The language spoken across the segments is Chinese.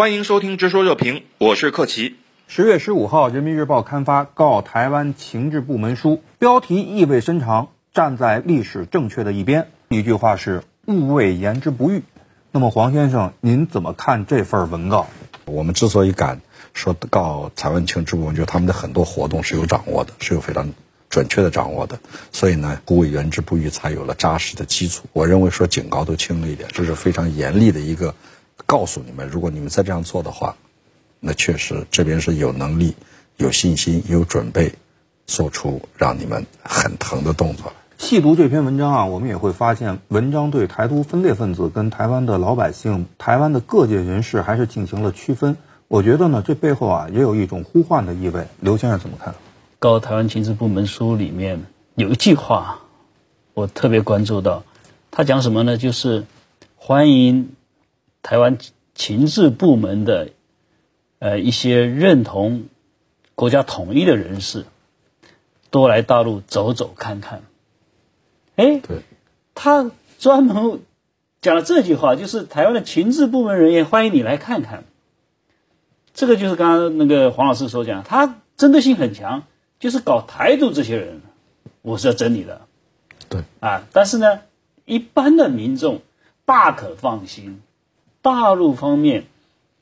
欢迎收听《直说热评》，我是克奇。十月十五号，《人民日报》刊发告台湾情治部门书，标题意味深长，站在历史正确的一边。一句话是“勿谓言之不预”。那么，黄先生，您怎么看这份文告？我们之所以敢说告台湾情治部门，就是他们的很多活动是有掌握的，是有非常准确的掌握的。所以呢，“勿谓言之不预”才有了扎实的基础。我认为说警告都轻了一点，这是非常严厉的一个。告诉你们，如果你们再这样做的话，那确实这边是有能力、有信心、有准备，做出让你们很疼的动作。细读这篇文章啊，我们也会发现，文章对台独分裂分子跟台湾的老百姓、台湾的各界人士还是进行了区分。我觉得呢，这背后啊也有一种呼唤的意味。刘先生怎么看？《告台湾情治部门书》里面有一句话，我特别关注到，他讲什么呢？就是欢迎。台湾情治部门的呃一些认同国家统一的人士，多来大陆走走看看。哎，对，他专门讲了这句话，就是台湾的情治部门人员欢迎你来看看。这个就是刚刚那个黄老师所讲，他针对性很强，就是搞台独这些人，我是要整你的。对，啊，但是呢，一般的民众大可放心。大陆方面，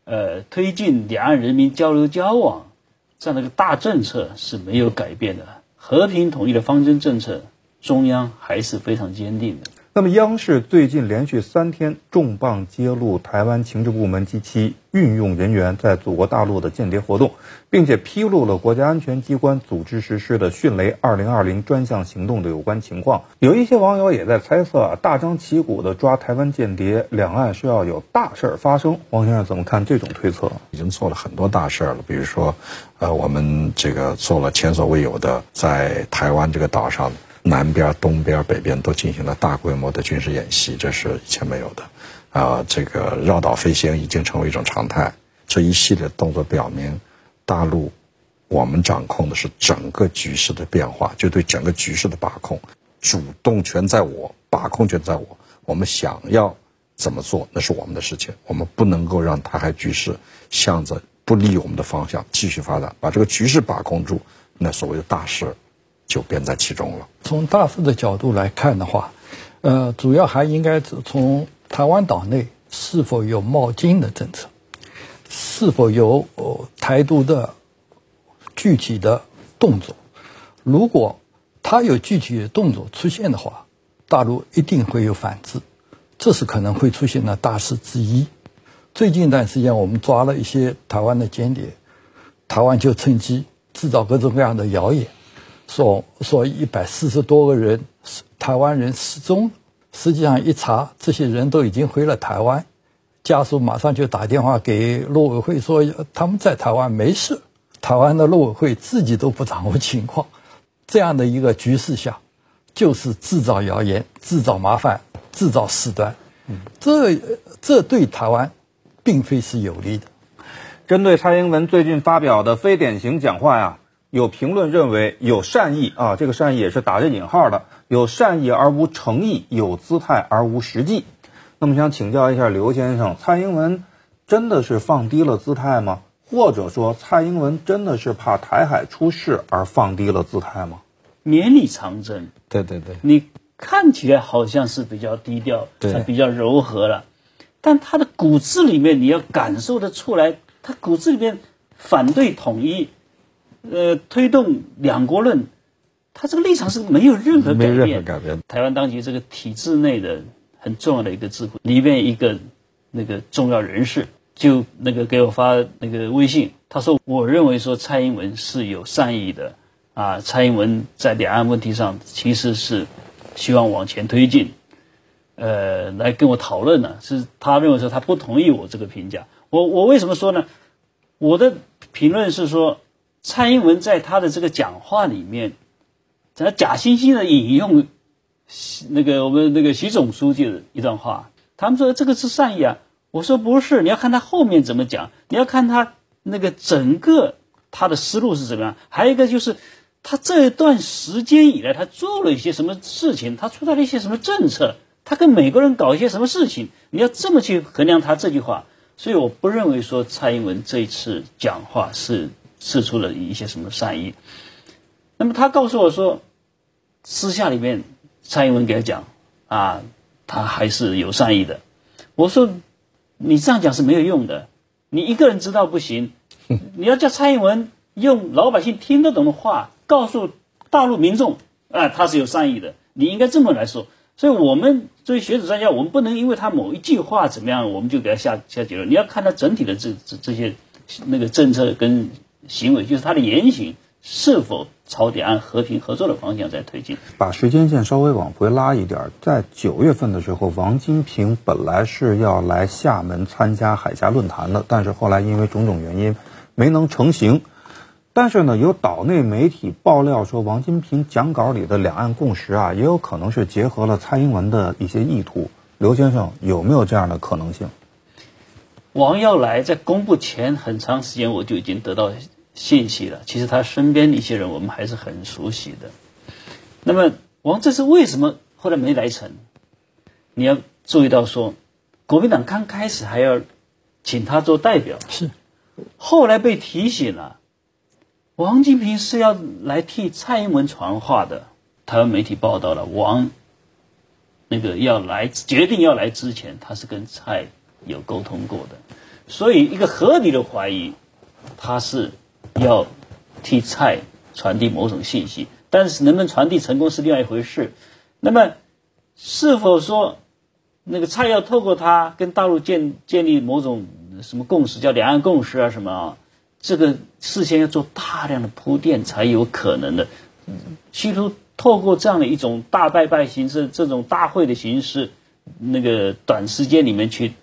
呃，推进两岸人民交流交往这样的一个大政策是没有改变的，和平统一的方针政策，中央还是非常坚定的。那么，央视最近连续三天重磅揭露台湾情治部门及其运用人员在祖国大陆的间谍活动，并且披露了国家安全机关组织实施的“迅雷二零二零”专项行动的有关情况。有一些网友也在猜测啊，大张旗鼓的抓台湾间谍，两岸是要有大事儿发生。王先生怎么看这种推测？已经做了很多大事儿了，比如说，呃，我们这个做了前所未有的在台湾这个岛上。南边、东边、北边都进行了大规模的军事演习，这是以前没有的。啊，这个绕岛飞行已经成为一种常态。这一系列动作表明，大陆我们掌控的是整个局势的变化，就对整个局势的把控，主动权在我，把控权在我。我们想要怎么做，那是我们的事情。我们不能够让台海局势向着不利我们的方向继续发展，把这个局势把控住，那所谓的大事。就变在其中了。从大势的角度来看的话，呃，主要还应该从台湾岛内是否有冒金的政策，是否有台独的具体的动作。如果他有具体的动作出现的话，大陆一定会有反制，这是可能会出现的大事之一。最近一段时间，我们抓了一些台湾的间谍，台湾就趁机制造各种各样的谣言。说说一百四十多个人，台湾人失踪，实际上一查，这些人都已经回了台湾，家属马上就打电话给陆委会说他们在台湾没事，台湾的陆委会自己都不掌握情况，这样的一个局势下，就是制造谣言、制造麻烦、制造事端，这这对台湾并非是有利的。针对蔡英文最近发表的非典型讲话呀。有评论认为有善意啊，这个善意也是打着引号的，有善意而无诚意，有姿态而无实际。那么想请教一下刘先生，蔡英文真的是放低了姿态吗？或者说蔡英文真的是怕台海出事而放低了姿态吗？绵里藏针，对对对，你看起来好像是比较低调，对，比较柔和了，但他的骨子里面你要感受得出来，他骨子里面反对统一。呃，推动两国论，他这个立场是没有任何改变。改变。台湾当局这个体制内的很重要的一个智库里面一个那个重要人士，就那个给我发那个微信，他说：“我认为说蔡英文是有善意的啊，蔡英文在两岸问题上其实是希望往前推进，呃，来跟我讨论呢。是他认为说他不同意我这个评价。我我为什么说呢？我的评论是说。”蔡英文在他的这个讲话里面，他假惺惺的引用那个我们那个习总书记的一段话，他们说这个是善意啊，我说不是，你要看他后面怎么讲，你要看他那个整个他的思路是怎么样，还有一个就是他这一段时间以来他做了一些什么事情，他出台了一些什么政策，他跟美国人搞一些什么事情，你要这么去衡量他这句话，所以我不认为说蔡英文这一次讲话是示出了一些什么善意。那么他告诉我说，私下里面蔡英文给他讲啊，他还是有善意的。我说你这样讲是没有用的，你一个人知道不行，你要叫蔡英文用老百姓听得懂的话告诉大陆民众啊，他是有善意的。你应该这么来说。所以我们作为学者专家，我们不能因为他某一句话怎么样，我们就给他下下结论。你要看他整体的这这这些那个政策跟行为，就是他的言行是否朝点按和平合作的方向在推进。把时间线稍微往回拉一点，在九月份的时候，王金平本来是要来厦门参加海峡论坛的，但是后来因为种种原因没能成行。但是呢，有岛内媒体爆料说，王金平讲稿里的两岸共识啊，也有可能是结合了蔡英文的一些意图。刘先生有没有这样的可能性？王耀来在公布前很长时间，我就已经得到信息了。其实他身边的一些人，我们还是很熟悉的。那么王这是为什么后来没来成？你要注意到说，国民党刚开始还要请他做代表，是后来被提醒了。王金平是要来替蔡英文传话的。台湾媒体报道了，王那个要来决定要来之前，他是跟蔡有沟通过的，所以一个合理的怀疑，他是要替蔡传递某种信息。但是能不能传递成功是另外一回事。那么是否说那个蔡要透过他跟大陆建建立某种什么共识，叫两岸共识啊什么啊？这个事先要做大量的铺垫才有可能的，企图透过这样的一种大拜拜形式、这种大会的形式，那个短时间里面去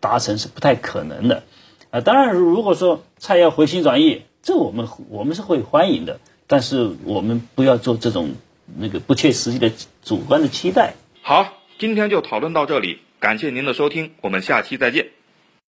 达成是不太可能的。啊，当然，如果说蔡要回心转意，这我们我们是会欢迎的，但是我们不要做这种那个不切实际的主观的期待。好，今天就讨论到这里，感谢您的收听，我们下期再见。